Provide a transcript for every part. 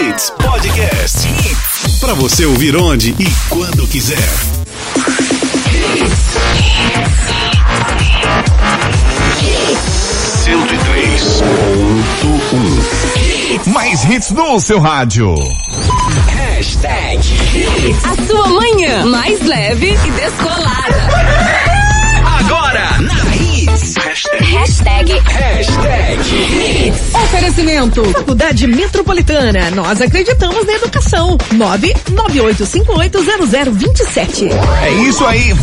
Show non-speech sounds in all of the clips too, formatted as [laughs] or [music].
Hits Podcast. Para você ouvir onde e quando quiser. Cento e três ponto um. Mais hits no seu rádio. Hashtag A sua manhã mais leve e descolada. Hashtag. Hashtag Hashtag. Oferecimento. Faculdade Metropolitana. Nós acreditamos na educação. 998580027. É isso aí.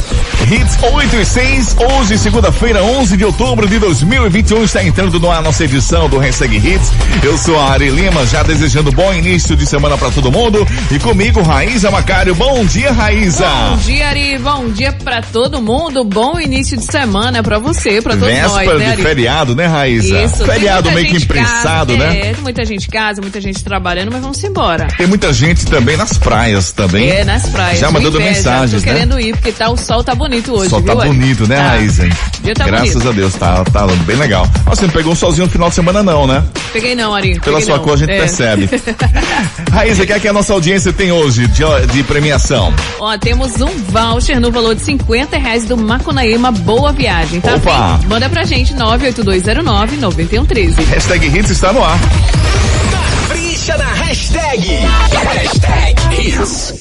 Hits 8 e 6, hoje, segunda-feira, 11 de outubro de 2021, está entrando no ar nossa edição do Hashtag Hits. Eu sou a Ari Lima, já desejando bom início de semana para todo mundo. E comigo, Raíza Macário. Bom dia, Raíza. Bom dia, Ari. Bom dia pra todo mundo. Bom início de semana pra você, pra todos Véspera nós, né, de Ari? feriado, né, Raíza? Isso. Feriado meio que imprensado, casa, né? É, tem muita gente em casa, muita gente trabalhando, mas vamos embora. Tem muita gente também nas praias também. É, nas praias. Já mandando inveja, mensagens, né? querendo ir, porque tá, o sol tá bonito hoje, Só viu, tá Ari? bonito, né, Tá. Raíza? Dia tá Graças bonito. a Deus, tá, tá bem legal. Você não pegou um sozinho no final de semana não, né? Peguei não, Ari. Pela sua não. cor a gente É. percebe. [laughs] Raíza, o que é que a nossa audiência tem hoje de, de premiação? Ó, temos um voucher no valor de 50 reais do Macunaíma Boa Viagem, tá? Opa! bem? Manda pra gente 98209-9113. Hashtag Hits está no ar. Capricha na hashtag. Hashtag Hits.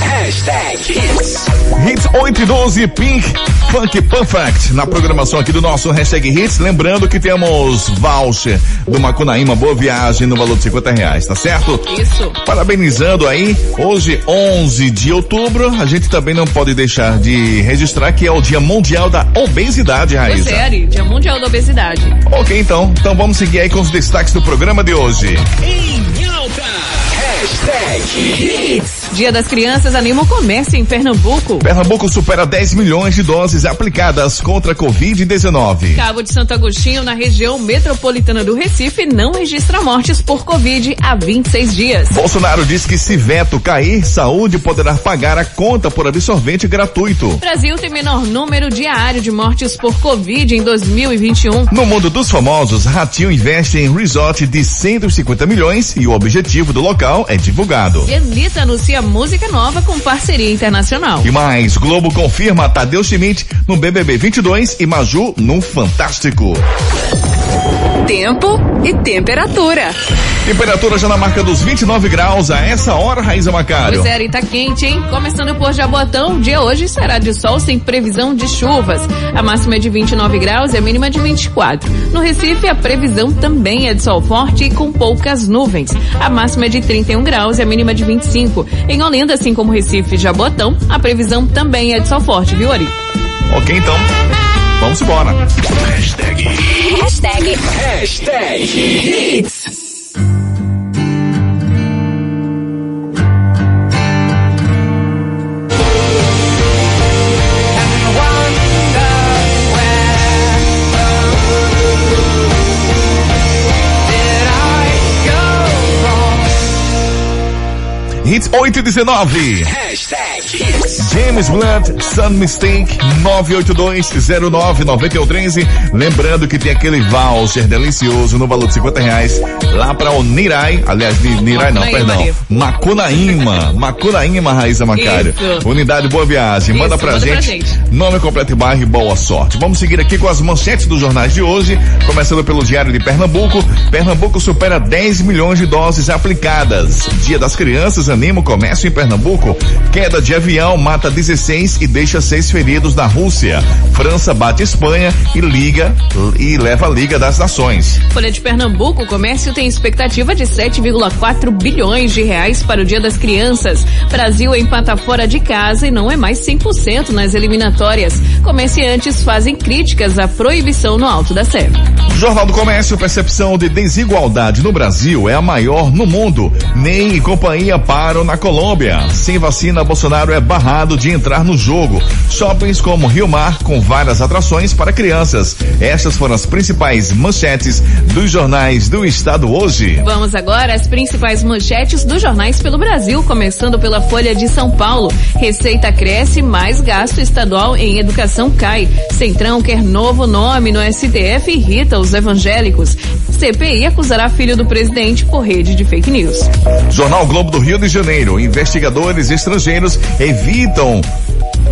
Hashtag Hits. Hits 8 e 12, Pink Funk Perfect, na programação aqui do nosso Hashtag Hits. Lembrando que temos voucher do Macunaíma Boa Viagem no valor de 50 reais, tá certo? Isso. Parabenizando aí, hoje 11 de outubro, a gente também não pode deixar de registrar que é o Dia Mundial da Obesidade, Raíza. Você, Ari, Dia Mundial da Obesidade. Ok, então, então vamos seguir aí com os destaques do programa de hoje. Alta. Hashtag Hits. Dia das Crianças anima o comércio em Pernambuco. Pernambuco supera 10 milhões de doses aplicadas contra a Covid-19. Cabo de Santo Agostinho, na região metropolitana do Recife, não registra mortes por Covid há 26 dias. Bolsonaro diz que se veto cair, saúde poderá pagar a conta por absorvente gratuito. Brasil tem menor número diário de mortes por Covid em 2021. No mundo dos famosos, Ratinho investe em resort de 150 milhões e o objetivo do local é divulgado. E Anitta anuncia música nova com parceria internacional. E mais, Globo confirma Tadeu Schmidt no BBB 22 e Maju no Fantástico. Tempo e temperatura. Temperatura já na marca dos 29 graus a essa hora, Raíza Macário. Pois é, Ari, tá quente, hein? Começando por Jabotão, o dia hoje será de sol sem previsão de chuvas. A máxima é de 29 graus e a mínima de 24. No Recife, a previsão também é de sol forte e com poucas nuvens. A máxima é de 31 graus e a mínima de 25. Em Olinda, assim como Recife e Jabotão, a previsão também é de sol forte, viu, Ari? Ok, então. Vamos embora. Hashtag. Hashtag Hashtag Hits. Hits 8 e 19. Hashtag Hits. James Blunt, Sun Mistake, 982099113. Lembrando que tem aquele voucher delicioso no valor de 50 reais lá para o Nirai, aliás, Ni- Nirai não, perdão. Macunaíma, Macunaíma, Raíza Macário. Isso. Unidade Boa Viagem, manda Isso, pra manda pra gente. gente. Nome completo e bairro e boa sorte. Vamos seguir aqui com as manchetes dos jornais de hoje, começando pelo Diário de Pernambuco. Pernambuco supera 10 milhões de doses aplicadas. Dia das Crianças o comércio em Pernambuco. Queda de avião mata 16 e deixa seis feridos na Rússia. França bate Espanha e liga e leva a Liga das Nações. Folha de Pernambuco, o comércio tem expectativa de 7,4 bilhões de reais para o Dia das Crianças. Brasil empata fora de casa e não é mais 100% nas eliminatórias. Comerciantes fazem críticas à proibição no Alto da Sé. Jornal do Comércio, percepção de desigualdade no Brasil é a maior no mundo. Nem e companhia param Bolsonaro na Colômbia. Sem vacina, Bolsonaro é barrado de entrar no jogo. Shoppings como Rio Mar, com várias atrações para crianças. Estas foram as principais manchetes dos jornais do estado hoje. Vamos agora às principais manchetes dos jornais pelo Brasil, começando pela Folha de São Paulo. Receita cresce, mais gasto estadual em educação cai. Centrão quer novo nome no STF irrita os evangélicos. CPI acusará filho do presidente por rede de fake news. Jornal Globo do Rio de Janeiro. Investigadores estrangeiros evitam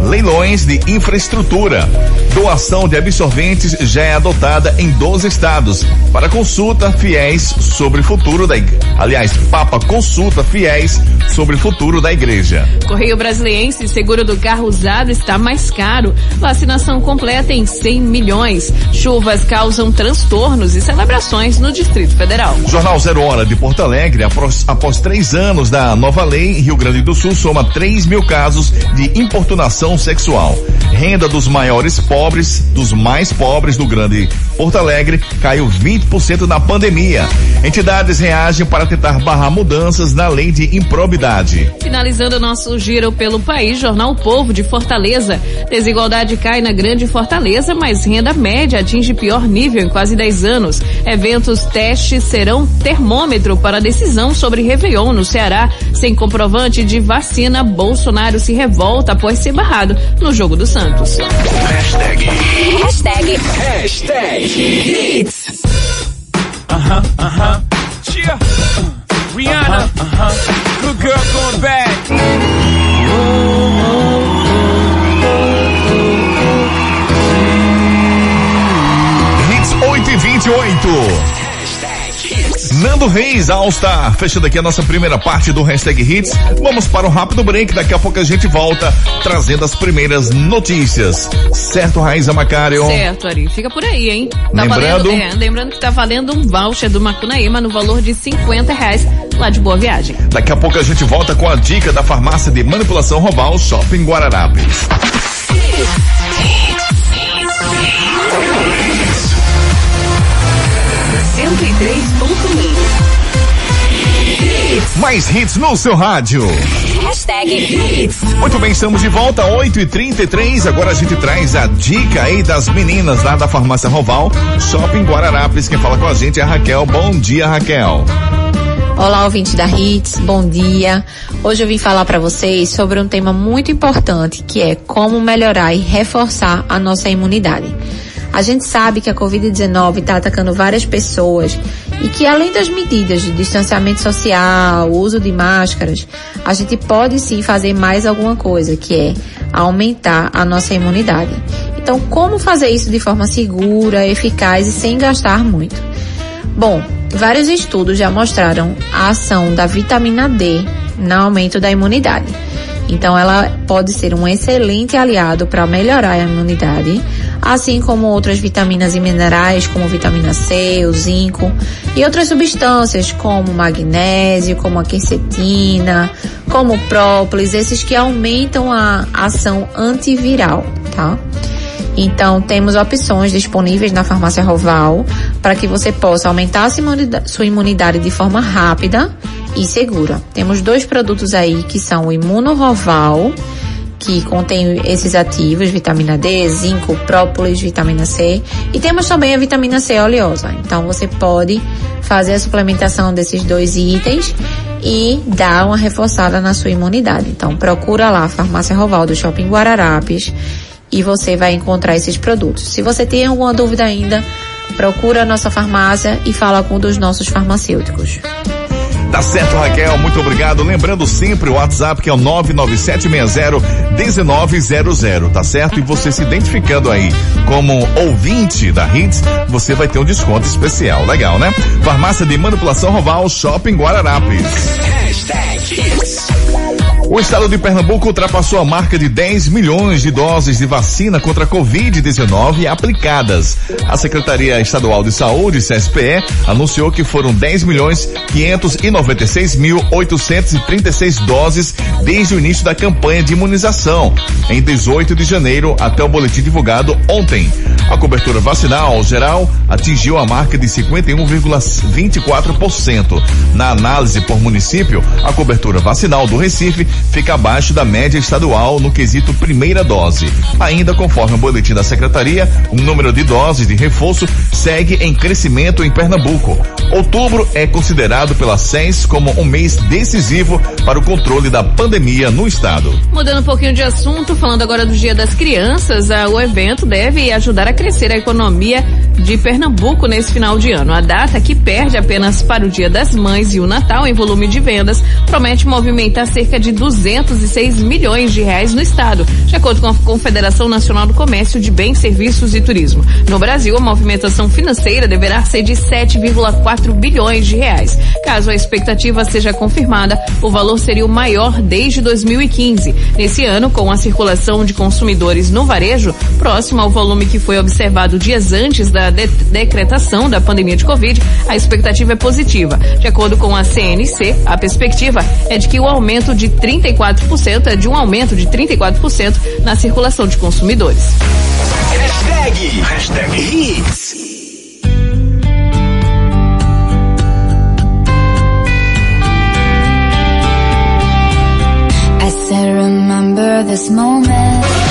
leilões de infraestrutura. Doação de absorventes já é adotada em 12 estados. Para consulta, fiéis sobre o futuro da igreja. Aliás, Papa consulta fiéis sobre o futuro da igreja. Correio Brasiliense, seguro do carro usado está mais caro. Vacinação completa em 100 milhões. Chuvas causam transtornos e celebrações no Distrito Federal. Jornal Zero Hora de Porto Alegre, após, após três anos da nova lei, Rio Grande do Sul soma 3 mil casos de importunação sexual. Renda dos maiores pobres, dos mais pobres do Grande Porto Alegre, caiu 20% na pandemia. Entidades reagem para tentar barrar mudanças na lei de improbidade. Finalizando nosso giro pelo país, Jornal Povo de Fortaleza. Desigualdade cai na Grande Fortaleza, mas renda média atinge pior nível em quase 10 anos. Eventos testes serão termômetro para decisão sobre Réveillon no Ceará. Sem comprovante de vacina, Bolsonaro se revolta após ser barrado no jogo do Santos. Hashtag. Hashtag. Hashtag. Hits. Uh-huh, uh-huh. Cheer. Rihanna. Uh-huh. Good girl going back. Hits 8 e 28. Nando Reis, All Star, fechando aqui a nossa primeira parte do Hashtag Hits. Vamos para um rápido break, daqui a pouco a gente volta trazendo as primeiras notícias. Certo, Raiza Macário? Certo, Ari. Fica por aí, hein? Tá Lembrando- valendo, é, lembrando que tá valendo um voucher do Macunaíma no valor de 50 reais lá de Boa Viagem. Daqui a pouco a gente volta com a dica da farmácia de manipulação Roval Shopping Guararapes. Mais hits no seu rádio. Hashtag. Hits. Muito bem, estamos de volta, 8 e 33 Agora a gente traz a dica aí das meninas lá da farmácia Roval, Shopping Guararapes. Quem fala com a gente é a Raquel. Bom dia, Raquel. Olá, ouvintes da Hits, bom dia. Hoje eu vim falar para vocês sobre um tema muito importante, que é como melhorar e reforçar a nossa imunidade. A gente sabe que a Covid-19 está atacando várias pessoas e que além das medidas de distanciamento social, uso de máscaras, a gente pode sim fazer mais alguma coisa, que é aumentar a nossa imunidade. Então, como fazer isso de forma segura, eficaz e sem gastar muito? Bom, vários estudos já mostraram a ação da vitamina D no aumento da imunidade. Então, ela pode ser um excelente aliado para melhorar a imunidade, assim como outras vitaminas e minerais, como vitamina C, o zinco e outras substâncias como magnésio, como a quercetina, como própolis, esses que aumentam a ação antiviral, tá? Então, temos opções disponíveis na farmácia Roval para que você possa aumentar sua imunidade de forma rápida e segura. Temos dois produtos aí que são o Imuno Roval, que contém esses ativos, vitamina D, zinco, própolis, vitamina C, e temos também a vitamina C oleosa. Então, você pode fazer a suplementação desses dois itens e dar uma reforçada na sua imunidade. Então, procura lá a farmácia Roval do Shopping Guararapes e você vai encontrar esses produtos. Se você tem alguma dúvida ainda, procura a nossa farmácia e fala com um dos nossos farmacêuticos. Tá certo, Raquel, muito obrigado. Lembrando sempre o WhatsApp que é o 997601900, tá certo? E você se identificando aí como ouvinte da Hits, você vai ter um desconto especial. Legal, né? Farmácia de Manipulação Roval Shopping Guararapes. Hashtag Hits. O estado de Pernambuco ultrapassou a marca de 10 milhões de doses de vacina contra a Covid-19 aplicadas. A Secretaria Estadual de Saúde, CSPE, anunciou que foram 10 milhões 596 mil 836 doses desde o início da campanha de imunização, em 18 de janeiro até o boletim divulgado ontem. A cobertura vacinal geral atingiu a marca de 51,24%. Na análise por município, a cobertura vacinal do Recife fica abaixo da média estadual no quesito primeira dose. Ainda conforme o boletim da secretaria, o número de doses de reforço segue em crescimento em Pernambuco. Outubro é considerado pela SENS como um mês decisivo para o controle da pandemia no estado. Mudando um pouquinho de assunto, falando agora do Dia das Crianças, a, o evento deve ajudar a crescer a economia de Pernambuco nesse final de ano. A data, que perde apenas para o Dia das Mães e o Natal em volume de vendas, promete movimentar cerca de 206 milhões de reais no estado, de acordo com a Confederação Nacional do Comércio de Bens, Serviços e Turismo. No Brasil, a movimentação financeira deverá ser de 7,4 bilhões de reais. Caso a expectativa seja confirmada, o valor seria o maior desde 2015. Nesse ano, com a circulação de consumidores no varejo próximo ao volume que foi observado dias antes da de decretação da pandemia de Covid, a expectativa é positiva. De acordo com a CNC, a perspectiva é de que o aumento de 34% é de um aumento de 34% na circulação de consumidores. Hashtag, hashtag hits. I said, remember this moment.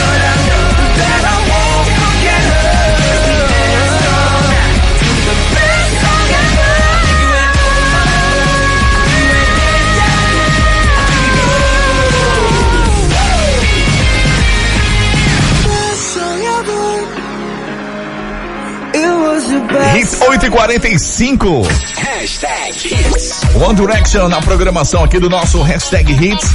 Hits 8 e 45 Hashtag hits. One Direction na programação aqui do nosso Hashtag Hits.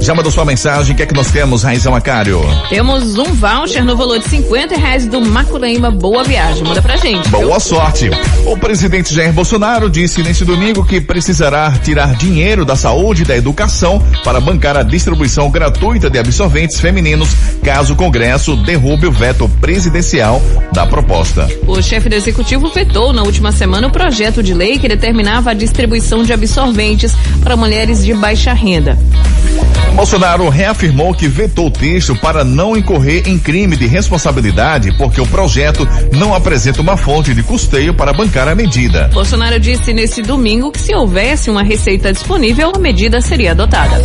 Já mandou sua mensagem, o que é que nós temos, Raíssa Macário? Temos um voucher no valor de 50 reais do Macunaíma Boa Viagem. Manda pra gente. viu? Boa sorte. O presidente Jair Bolsonaro disse neste domingo que precisará tirar dinheiro da saúde e da educação para bancar a distribuição gratuita de absorventes femininos, caso o Congresso derrube o veto presidencial da proposta. O chefe do executivo vetou na última semana o projeto de lei que determinava a distribuição de absorventes para mulheres de baixa renda. Bolsonaro reafirmou que vetou o texto para não incorrer em crime de responsabilidade, porque o projeto não apresenta uma fonte de custeio para bancar a medida. Bolsonaro disse nesse domingo que se houvesse uma receita disponível, a medida seria adotada.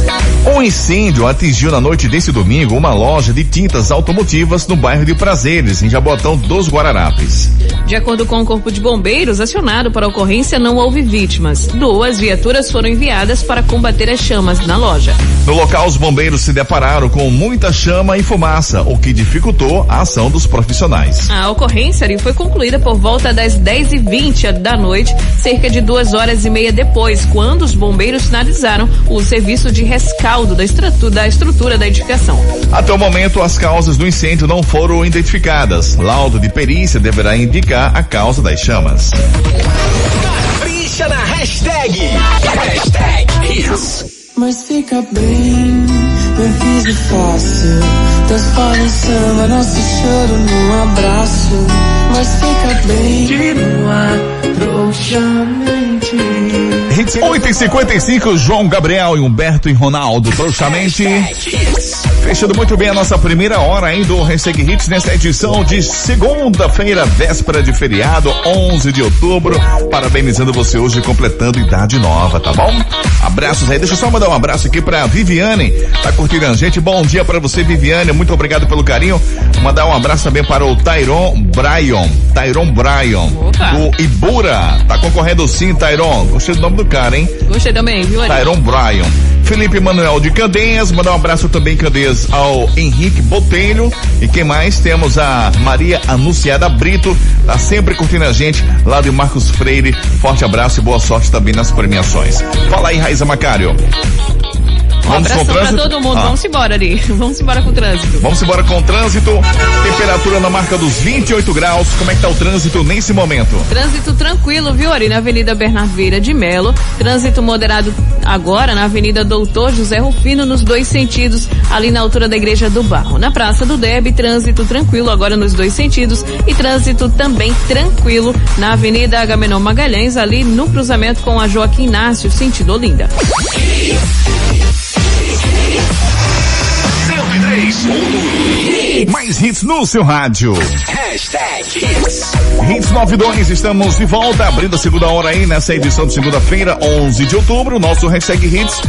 Um incêndio atingiu na noite desse domingo uma loja de tintas automotivas no bairro de Prazeres, em Jabotão dos Guararapes. De acordo com o Corpo de Bombeiros acionado para a ocorrência, não houve vítimas. Duas viaturas foram enviadas para combater as chamas na loja. No local, os bombeiros se depararam com muita chama e fumaça, o que dificultou a ação dos profissionais. A ocorrência ali foi concluída por volta das 10 e 20 da noite, cerca de duas horas e meia depois, quando os bombeiros finalizaram o serviço de rescaldo da estrutura da, estrutura da edificação. Até o momento, as causas do incêndio não foram identificadas. Laudo de perícia deverá indicar a causa das chamas. Capricha na hashtag. Hashtag hits. Mas fica bem, riso fácil. Transforma em samba nosso choro num abraço. Mas fica bem, ar trouxamente. Hits 8 e 55 João Gabriel e Humberto e Ronaldo, trouxamente. Fechando muito bem a nossa primeira hora aí do Hashtag Hits nessa edição de segunda-feira, véspera de feriado, 11 de outubro. Parabenizando você hoje completando idade nova, tá bom? Abraços aí. Deixa eu só mandar um abraço aqui pra Viviane, tá curtindo a gente. Bom dia pra você, Viviane. Muito obrigado pelo carinho. Mandar um abraço também para o Tyron Bryan. Tyron Bryan, do Ibura. Tá concorrendo sim, Tyron. Gostei do nome do cara, hein? Gostei também, viu? Tyron Bryan. Felipe Manuel de Candeias, mandar um abraço também Candeias ao Henrique Botelho e quem mais? Temos a Maria Anunciada Brito, tá sempre curtindo a gente lá do Marcos Freire. Forte abraço e boa sorte também nas premiações. Fala aí, Raiza Macário. Um Vamos com pra todo mundo. Ah. Vamos embora ali. [laughs] Vamos embora com o trânsito. Vamos embora com o trânsito. Temperatura na marca dos 28 graus. Como é que tá o trânsito nesse momento? Trânsito tranquilo, viu, Ari? Na Avenida Bernardo Vieira de Melo. Trânsito moderado agora na Avenida Doutor José Rufino, nos dois sentidos, ali na altura da Igreja do Barro. Na Praça do Derby, trânsito tranquilo agora nos dois sentidos. E trânsito também tranquilo na Avenida Agamenon Magalhães, ali no cruzamento com a Joaquim Inácio, sentido Olinda. 103. Mais hits no seu rádio. Hashtag Hits. Hits 92, estamos de volta, abrindo a segunda hora aí nessa edição de segunda-feira, 11 de outubro, nosso hashtag Hits.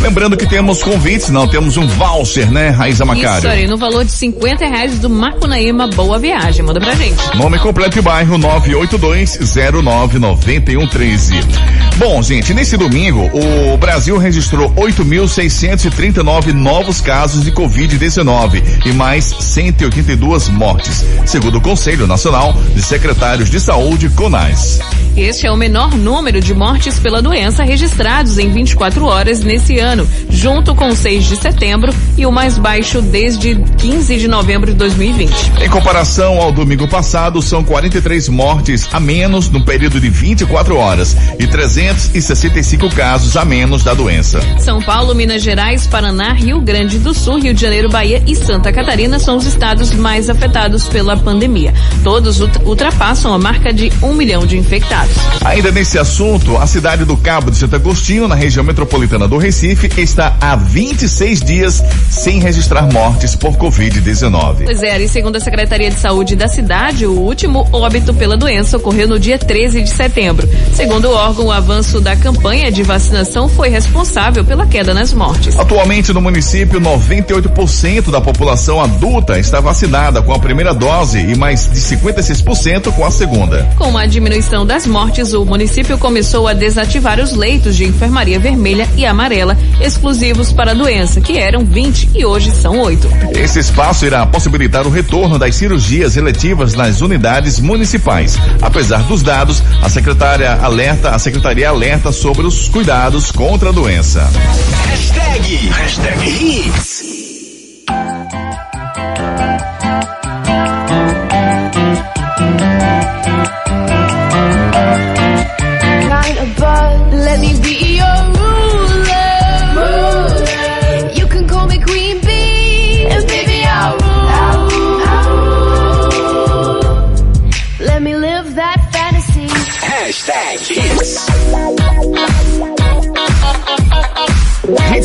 Lembrando que temos convites, não, temos um voucher, né, Raíza Isso, Macário? Ari, no valor de 50 reais do Macunaíma. Boa viagem. Manda pra gente. Nome completo e bairro 982099113. Bom, gente, nesse domingo, o Brasil registrou 8.639 novos casos de Covid-19 e mais 182 mortes, segundo o Conselho Nacional de Secretários de Saúde, CONAS. Este é o menor número de mortes pela doença registrados em 24 horas nesse ano, junto com o 6 de setembro e o mais baixo desde 15 de novembro de 2020. Em comparação ao domingo passado, são 43 mortes a menos no período de 24 horas e 365 casos a menos da doença. São Paulo, Minas Gerais, Paraná, Rio Grande do Sul, Rio de Janeiro, Bahia e Santa Catarina são os estados mais afetados pela pandemia. Todos ult- ultrapassam a marca de um milhão de infectados. Ainda nesse assunto, a cidade do Cabo de Santo Agostinho, na região metropolitana do Recife, está há 26 dias sem registrar mortes por Covid-19. Pois é, e segundo a Secretaria de Saúde da cidade, o último óbito pela doença ocorreu no dia 13 de setembro. Segundo o órgão, o avanço da campanha de vacinação foi responsável pela queda nas mortes. Atualmente no município, 98% da população adulta está vacinada com a primeira dose e mais de 56% com a segunda. Com a diminuição das mortes, o município começou a desativar os leitos de enfermaria vermelha e amarela exclusivos para a doença, que eram 20 e hoje são 8. Esse espaço irá possibilitar o retorno das cirurgias eletivas nas unidades municipais. Apesar dos dados, a secretária alerta, a secretaria alerta sobre os cuidados contra a doença. Hashtag. Hashtag Hits.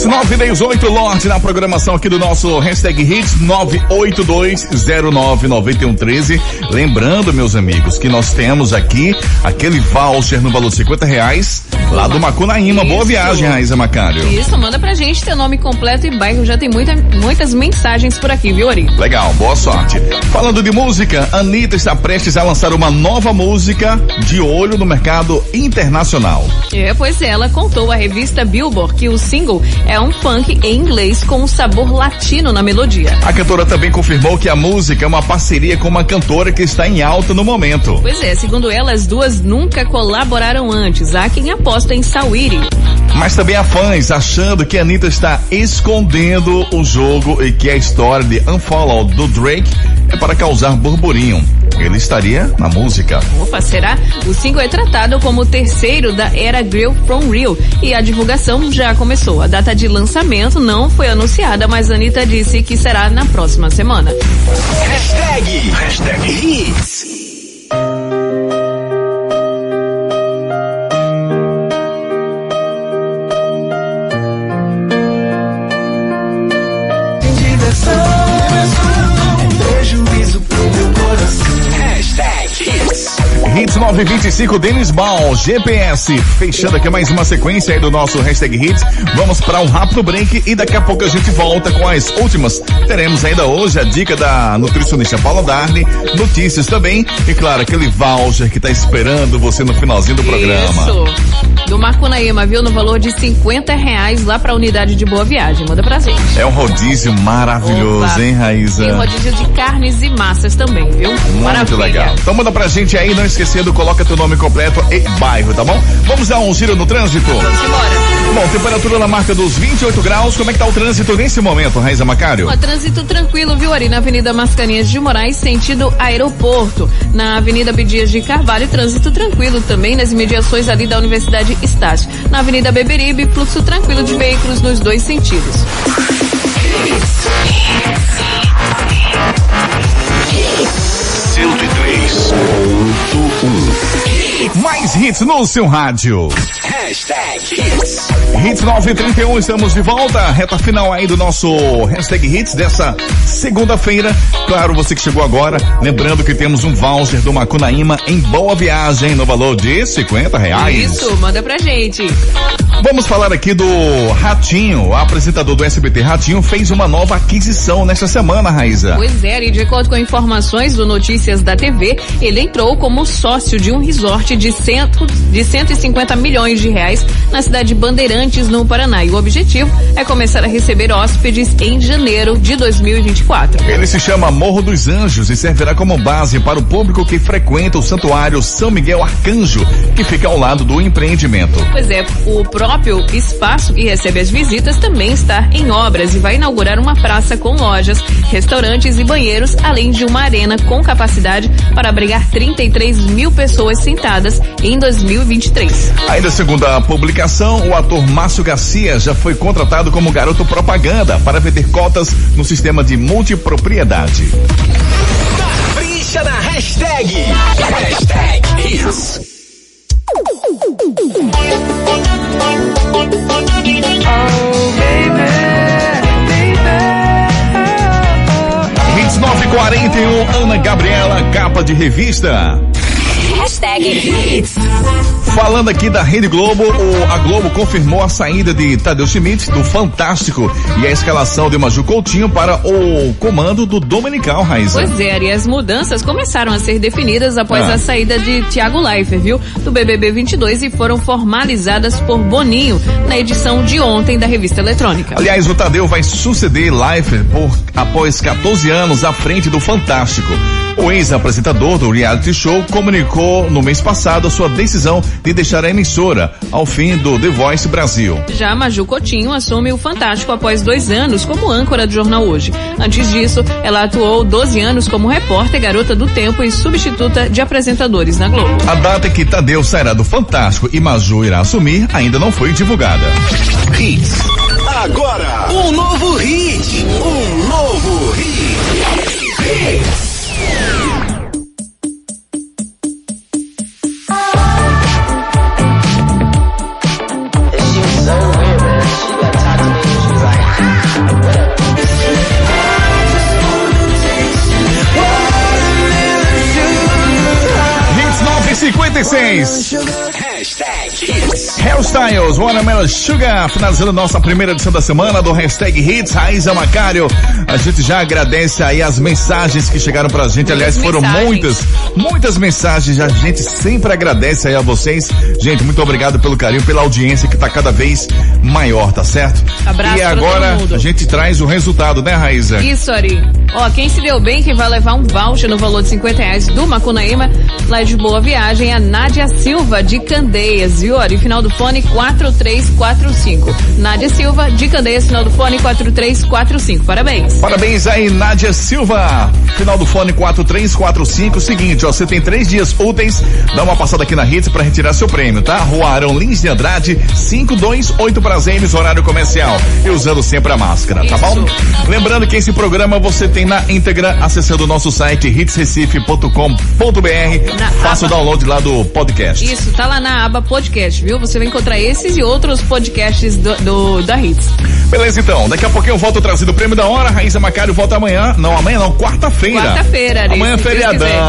Hits 918 Lorde na programação aqui do nosso hashtag Hits 982099113. Lembrando, meus amigos, que nós temos aqui aquele voucher no valor de 50 reais lá do Macunaíma. Boa Isso. viagem, Raíza Macário. Isso, manda pra gente teu nome completo e bairro. Já tem muita, muitas mensagens por aqui, viu, Ari? Legal, boa sorte. Falando de música, Anitta está prestes a lançar uma nova música de olho no mercado internacional. É, pois é, ela contou à revista Billboard que o single é um funk em inglês com um sabor latino na melodia. A cantora também confirmou que a música é uma parceria com uma cantora que está em alta no momento. Pois é, segundo ela, as duas nunca colaboraram antes. Há quem aposta em Sawiri. Mas também há fãs achando que a Anitta está escondendo o jogo e que a história de Unfollow do Drake é para causar burburinho. Ele estaria na música. Opa, será? O single é tratado como o terceiro da era Grill from Real e a divulgação já começou. A data de lançamento não foi anunciada, mas a Anitta disse que será na próxima semana. Hashtag. Hashtag Hits. 2925 Denis Ball, GPS. Fechando aqui mais uma sequência aí do nosso hashtag Hits. Vamos para um rápido break e daqui a pouco a gente volta com as últimas. Teremos ainda hoje a dica da nutricionista Paula Darne, notícias também e claro, aquele voucher que está esperando você no finalzinho do programa. Isso. Do Macunaíma, viu? No valor de 50 reais lá pra unidade de Boa Viagem. Manda pra gente. É um rodízio maravilhoso, Opa. hein, Raíza? Tem rodízio de carnes e massas também, viu? Muito Maravilha. legal. Então manda pra gente aí, não esquecendo, coloca teu nome completo e bairro, tá bom? Vamos dar um giro no trânsito? Vamos embora. Bom, temperatura na marca dos 28 graus. Como é que tá o trânsito nesse momento, Raiza Macário? Ó, trânsito tranquilo, viu, Ari? Na Avenida Mascarenhas de Moraes, sentido aeroporto. Na Avenida Bidias de Carvalho, trânsito tranquilo também nas imediações ali da Universidade Estácio. Na Avenida Beberibe, fluxo tranquilo de veículos nos dois sentidos. Mais hits no seu rádio. Hashtag Hits. Hits 931, estamos de volta. Reta final aí do nosso hashtag Hits dessa segunda-feira. Claro, você que chegou agora, lembrando que temos um voucher do Macunaíma em boa viagem no valor de 50 reais. Isso, manda pra gente. Vamos falar aqui do Ratinho. O apresentador do SBT Ratinho fez uma nova aquisição nesta semana, Raíza. Pois é, e de acordo com informações do Notícias da TV, ele entrou como sócio de um resort de, cento, de 150 milhões de reais na cidade de Bandeirantes, no Paraná. E o objetivo é começar a receber hóspedes em janeiro de 2024. Ele se chama Morro dos Anjos e servirá como base para o público que frequenta o Santuário São Miguel Arcanjo, que fica ao lado do empreendimento. Pois é, o próprio espaço que recebe as visitas também está em obras e vai inaugurar uma praça com lojas, restaurantes e banheiros, além de uma arena com capacidade para abrigar 33 mil pessoas sentadas em 2023. Ainda segundo a publicação, o ator Márcio Garcia já foi contratado como garoto propaganda para vender cotas no sistema de multipropriedade. Capricha na hashtag. Hashtag Hits. Hits 941, Ana Gabriela, capa de revista. Hashtag Hits. Falando aqui da Rede Globo, o- a Globo confirmou a saída de Tadeu Schmidt do Fantástico e a escalação de Maju Coutinho para o comando do Dominical, Raíza. Pois é, e as mudanças começaram a ser definidas após Ah. a saída de Thiago Leifert, viu? Do BBB 22 e foram formalizadas por Boninho na edição de ontem da revista eletrônica. Aliás, o Tadeu vai suceder Leifert por após 14 anos à frente do Fantástico. O ex-apresentador do reality show comunicou no mês passado a sua decisão de deixar a emissora ao fim do The Voice Brasil. Já Maju Coutinho assume o Fantástico após dois anos como âncora do jornal Hoje. Antes disso, ela atuou 12 anos como repórter, garota do tempo e substituta de apresentadores na Globo. A data em que Tadeu sairá do Fantástico e Maju irá assumir ainda não foi divulgada. Hits. Agora, um novo hit. Um novo hit. Hits. Hits 76. Hairstyles, Watermelon Sugar, finalizando nossa primeira edição da semana do hashtag Hits, Raíza Macário. A gente já agradece aí as mensagens que chegaram pra gente, aliás foram mensagens. muitas, muitas mensagens, a gente sempre agradece aí a vocês. Gente, muito obrigado pelo carinho, pela audiência que tá cada vez maior, tá certo? Abraço e agora a gente traz o resultado, né Raíza? Isso, Ari. Ó, quem se deu bem, quem vai levar um voucher no valor de 50 reais do Macunaíma, lá de Boa Viagem, é a Nádia Silva, de Candeias, viu, Ari? Final do fone 4345. Nádia Silva, de Candeias, final do fone 4345. Parabéns. Parabéns aí, Nádia Silva. Final do fone 4345. Seguinte, ó, você tem três dias úteis. Dá uma passada aqui na Hits pra retirar seu prêmio, tá? Rua Arão Lins de Andrade, 528 Prazeres, horário comercial. E usando sempre a máscara, tá Isso. bom? Lembrando que esse programa você tem na íntegra acessando o nosso site hitsrecife.com.br. Faça o aba- download lá do podcast. Isso, tá lá na aba podcast, viu? Você vai encontrar esses e outros podcasts do, do- da Hits. Beleza, então. Daqui a pouquinho eu volto trazendo o prêmio da hora. Raíssa Macário volta amanhã. Não, amanhã não, quarta-feira. Quarta-feira, Ari. Amanhã é feriadão. É,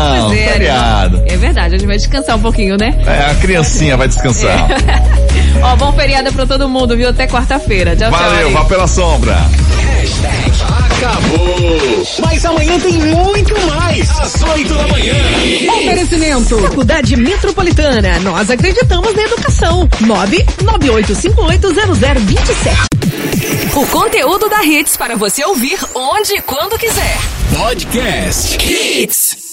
Ari. feriado. É verdade, a gente vai descansar um pouquinho, né? É, a criancinha vai descansar. [laughs] Ó, bom feriado pra todo mundo, viu? Até quarta-feira. Tchau, tchau. Valeu, vá pela sombra. Hashtag acabou. Mas amanhã tem muito mais. Às 8 da manhã. Oferecimento. Faculdade Metropolitana. Nós acreditamos na educação. 998580027. O conteúdo da Hits para você ouvir onde e quando quiser. Podcast Hits.